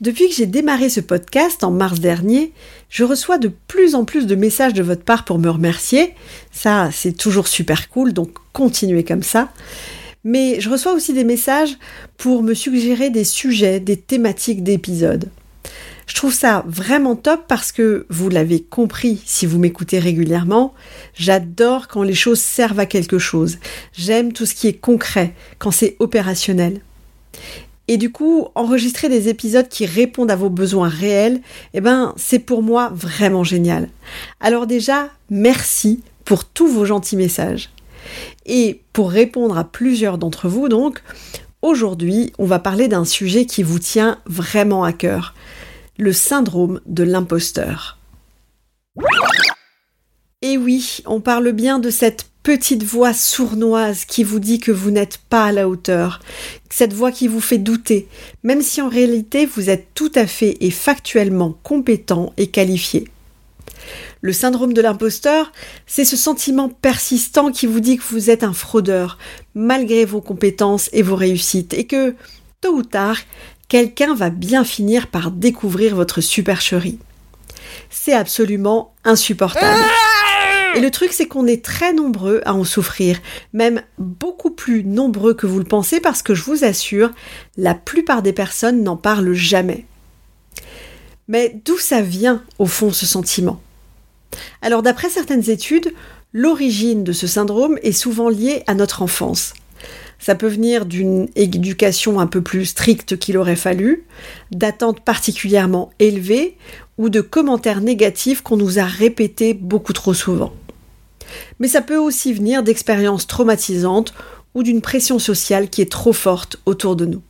Depuis que j'ai démarré ce podcast en mars dernier, je reçois de plus en plus de messages de votre part pour me remercier. Ça, c'est toujours super cool, donc continuez comme ça. Mais je reçois aussi des messages pour me suggérer des sujets, des thématiques d'épisodes. Je trouve ça vraiment top parce que, vous l'avez compris si vous m'écoutez régulièrement, j'adore quand les choses servent à quelque chose. J'aime tout ce qui est concret, quand c'est opérationnel. Et du coup, enregistrer des épisodes qui répondent à vos besoins réels, eh ben, c'est pour moi vraiment génial. Alors déjà, merci pour tous vos gentils messages. Et pour répondre à plusieurs d'entre vous, donc, aujourd'hui, on va parler d'un sujet qui vous tient vraiment à cœur, le syndrome de l'imposteur. Et oui, on parle bien de cette petite voix sournoise qui vous dit que vous n'êtes pas à la hauteur, cette voix qui vous fait douter, même si en réalité vous êtes tout à fait et factuellement compétent et qualifié. Le syndrome de l'imposteur, c'est ce sentiment persistant qui vous dit que vous êtes un fraudeur, malgré vos compétences et vos réussites, et que, tôt ou tard, quelqu'un va bien finir par découvrir votre supercherie. C'est absolument insupportable. Et le truc, c'est qu'on est très nombreux à en souffrir, même beaucoup plus nombreux que vous le pensez, parce que je vous assure, la plupart des personnes n'en parlent jamais. Mais d'où ça vient, au fond, ce sentiment? Alors, d'après certaines études, l'origine de ce syndrome est souvent liée à notre enfance. Ça peut venir d'une éducation un peu plus stricte qu'il aurait fallu, d'attentes particulièrement élevées ou de commentaires négatifs qu'on nous a répétés beaucoup trop souvent. Mais ça peut aussi venir d'expériences traumatisantes ou d'une pression sociale qui est trop forte autour de nous.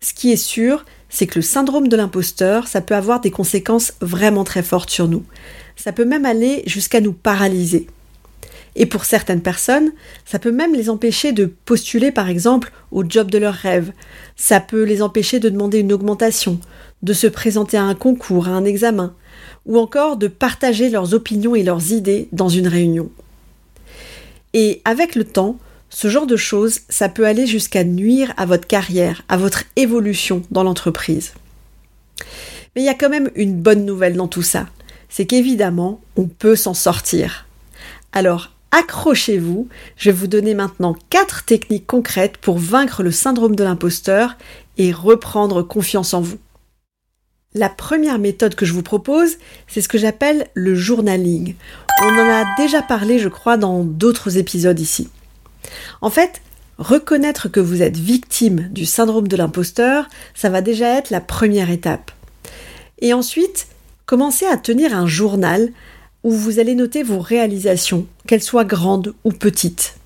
Ce qui est sûr, c'est que le syndrome de l'imposteur, ça peut avoir des conséquences vraiment très fortes sur nous. Ça peut même aller jusqu'à nous paralyser. Et pour certaines personnes, ça peut même les empêcher de postuler par exemple au job de leurs rêves. Ça peut les empêcher de demander une augmentation, de se présenter à un concours, à un examen, ou encore de partager leurs opinions et leurs idées dans une réunion. Et avec le temps, ce genre de choses, ça peut aller jusqu'à nuire à votre carrière, à votre évolution dans l'entreprise. Mais il y a quand même une bonne nouvelle dans tout ça, c'est qu'évidemment, on peut s'en sortir. Alors, accrochez-vous, je vais vous donner maintenant quatre techniques concrètes pour vaincre le syndrome de l'imposteur et reprendre confiance en vous. La première méthode que je vous propose, c'est ce que j'appelle le journaling. On en a déjà parlé, je crois, dans d'autres épisodes ici. En fait, reconnaître que vous êtes victime du syndrome de l'imposteur, ça va déjà être la première étape. Et ensuite, commencez à tenir un journal où vous allez noter vos réalisations, qu'elles soient grandes ou petites.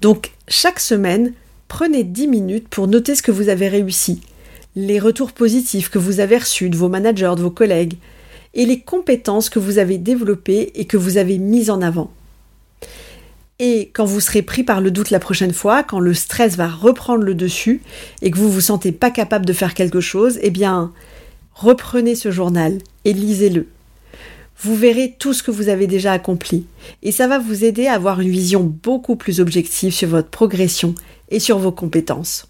Donc, chaque semaine, prenez 10 minutes pour noter ce que vous avez réussi, les retours positifs que vous avez reçus de vos managers, de vos collègues, et les compétences que vous avez développées et que vous avez mises en avant. Et quand vous serez pris par le doute la prochaine fois, quand le stress va reprendre le dessus et que vous vous sentez pas capable de faire quelque chose, eh bien, reprenez ce journal et lisez-le. Vous verrez tout ce que vous avez déjà accompli et ça va vous aider à avoir une vision beaucoup plus objective sur votre progression et sur vos compétences.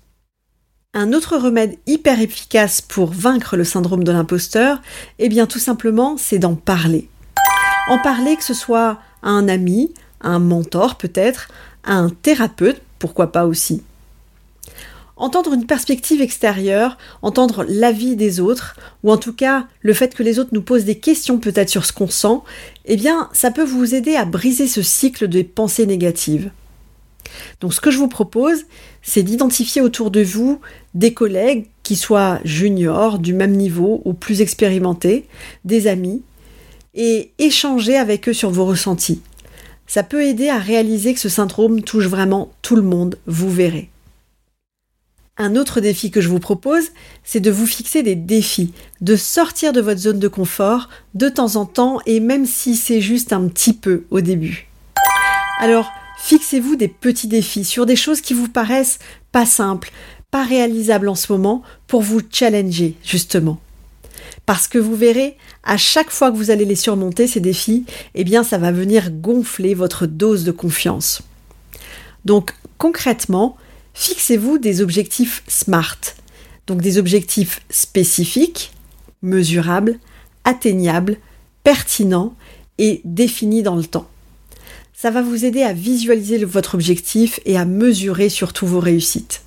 Un autre remède hyper efficace pour vaincre le syndrome de l'imposteur, eh bien tout simplement, c'est d'en parler. En parler que ce soit à un ami, à un mentor peut-être, à un thérapeute, pourquoi pas aussi. Entendre une perspective extérieure, entendre l'avis des autres, ou en tout cas le fait que les autres nous posent des questions peut-être sur ce qu'on sent, eh bien ça peut vous aider à briser ce cycle de pensées négatives. Donc ce que je vous propose, c'est d'identifier autour de vous des collègues qui soient juniors, du même niveau ou plus expérimentés, des amis, et échanger avec eux sur vos ressentis. Ça peut aider à réaliser que ce syndrome touche vraiment tout le monde, vous verrez. Un autre défi que je vous propose, c'est de vous fixer des défis, de sortir de votre zone de confort de temps en temps et même si c'est juste un petit peu au début. Alors, fixez-vous des petits défis sur des choses qui vous paraissent pas simples, pas réalisables en ce moment pour vous challenger, justement. Parce que vous verrez, à chaque fois que vous allez les surmonter, ces défis, eh bien, ça va venir gonfler votre dose de confiance. Donc, concrètement, Fixez-vous des objectifs SMART, donc des objectifs spécifiques, mesurables, atteignables, pertinents et définis dans le temps. Ça va vous aider à visualiser votre objectif et à mesurer surtout vos réussites.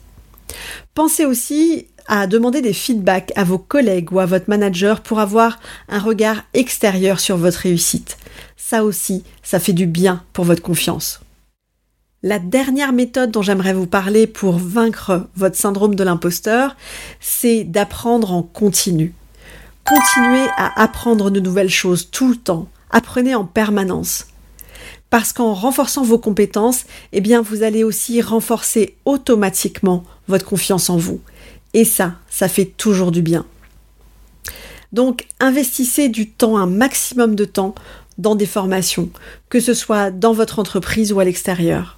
Pensez aussi à demander des feedbacks à vos collègues ou à votre manager pour avoir un regard extérieur sur votre réussite. Ça aussi, ça fait du bien pour votre confiance. La dernière méthode dont j'aimerais vous parler pour vaincre votre syndrome de l'imposteur, c'est d'apprendre en continu. Continuez à apprendre de nouvelles choses tout le temps. Apprenez en permanence. Parce qu'en renforçant vos compétences, eh bien, vous allez aussi renforcer automatiquement votre confiance en vous. Et ça, ça fait toujours du bien. Donc, investissez du temps, un maximum de temps, dans des formations, que ce soit dans votre entreprise ou à l'extérieur.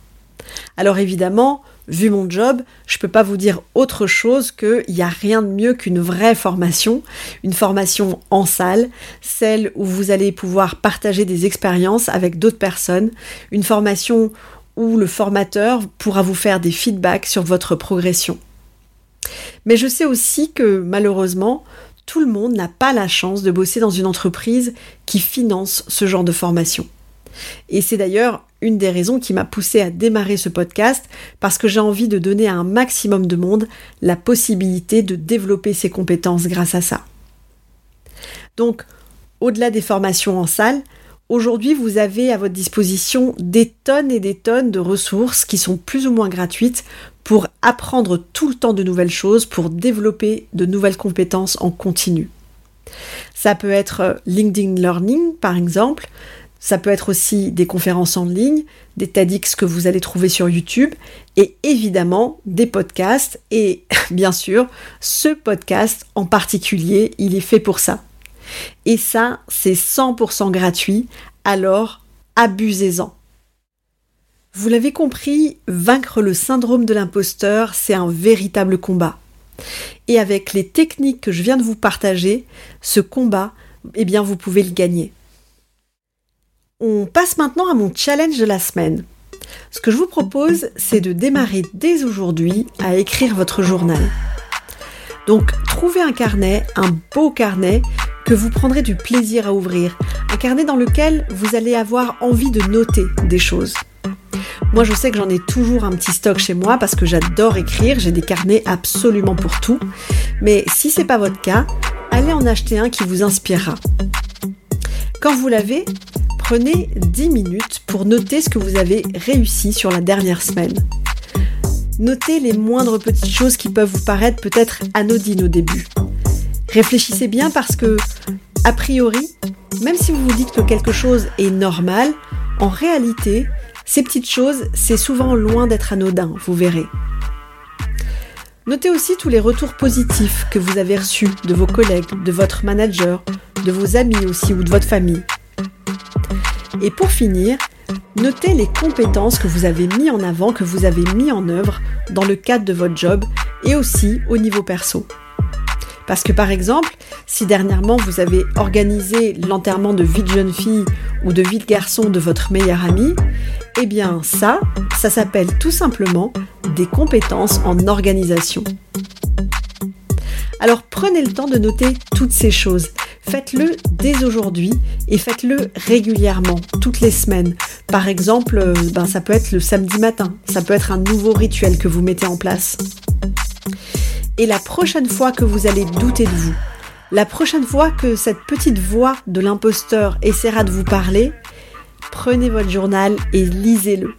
Alors évidemment, vu mon job, je ne peux pas vous dire autre chose qu'il n'y a rien de mieux qu'une vraie formation, une formation en salle, celle où vous allez pouvoir partager des expériences avec d'autres personnes, une formation où le formateur pourra vous faire des feedbacks sur votre progression. Mais je sais aussi que malheureusement, tout le monde n'a pas la chance de bosser dans une entreprise qui finance ce genre de formation. Et c'est d'ailleurs une des raisons qui m'a poussé à démarrer ce podcast parce que j'ai envie de donner à un maximum de monde la possibilité de développer ses compétences grâce à ça. Donc, au-delà des formations en salle, aujourd'hui vous avez à votre disposition des tonnes et des tonnes de ressources qui sont plus ou moins gratuites pour apprendre tout le temps de nouvelles choses, pour développer de nouvelles compétences en continu. Ça peut être LinkedIn Learning par exemple, ça peut être aussi des conférences en ligne, des TEDx que vous allez trouver sur YouTube et évidemment des podcasts. Et bien sûr, ce podcast en particulier, il est fait pour ça. Et ça, c'est 100% gratuit, alors abusez-en. Vous l'avez compris, vaincre le syndrome de l'imposteur, c'est un véritable combat. Et avec les techniques que je viens de vous partager, ce combat, eh bien, vous pouvez le gagner. On passe maintenant à mon challenge de la semaine. Ce que je vous propose, c'est de démarrer dès aujourd'hui à écrire votre journal. Donc, trouvez un carnet, un beau carnet que vous prendrez du plaisir à ouvrir. Un carnet dans lequel vous allez avoir envie de noter des choses. Moi, je sais que j'en ai toujours un petit stock chez moi parce que j'adore écrire. J'ai des carnets absolument pour tout. Mais si c'est pas votre cas, allez en acheter un qui vous inspirera. Quand vous l'avez, Prenez 10 minutes pour noter ce que vous avez réussi sur la dernière semaine. Notez les moindres petites choses qui peuvent vous paraître peut-être anodines au début. Réfléchissez bien parce que, a priori, même si vous vous dites que quelque chose est normal, en réalité, ces petites choses, c'est souvent loin d'être anodin, vous verrez. Notez aussi tous les retours positifs que vous avez reçus de vos collègues, de votre manager, de vos amis aussi ou de votre famille. Et pour finir, notez les compétences que vous avez mis en avant, que vous avez mis en œuvre dans le cadre de votre job et aussi au niveau perso. Parce que par exemple, si dernièrement vous avez organisé l'enterrement de vie de jeune fille ou de vie de garçon de votre meilleur ami, eh bien ça, ça s'appelle tout simplement des compétences en organisation. Alors prenez le temps de noter toutes ces choses. Faites-le dès aujourd'hui et faites-le régulièrement, toutes les semaines. Par exemple, euh, ben, ça peut être le samedi matin, ça peut être un nouveau rituel que vous mettez en place. Et la prochaine fois que vous allez douter de vous, la prochaine fois que cette petite voix de l'imposteur essaiera de vous parler, prenez votre journal et lisez-le.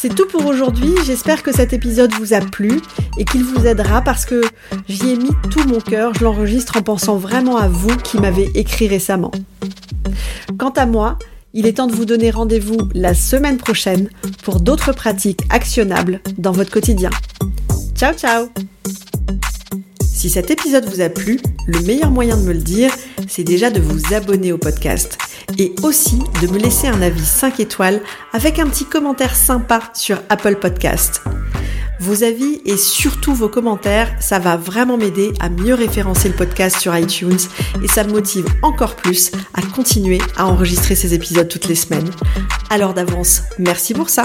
C'est tout pour aujourd'hui, j'espère que cet épisode vous a plu et qu'il vous aidera parce que j'y ai mis tout mon cœur, je l'enregistre en pensant vraiment à vous qui m'avez écrit récemment. Quant à moi, il est temps de vous donner rendez-vous la semaine prochaine pour d'autres pratiques actionnables dans votre quotidien. Ciao ciao Si cet épisode vous a plu, le meilleur moyen de me le dire, c'est déjà de vous abonner au podcast et aussi de me laisser un avis 5 étoiles avec un petit commentaire sympa sur Apple Podcast. Vos avis et surtout vos commentaires, ça va vraiment m'aider à mieux référencer le podcast sur iTunes et ça me motive encore plus à continuer à enregistrer ces épisodes toutes les semaines. Alors d'avance, merci pour ça.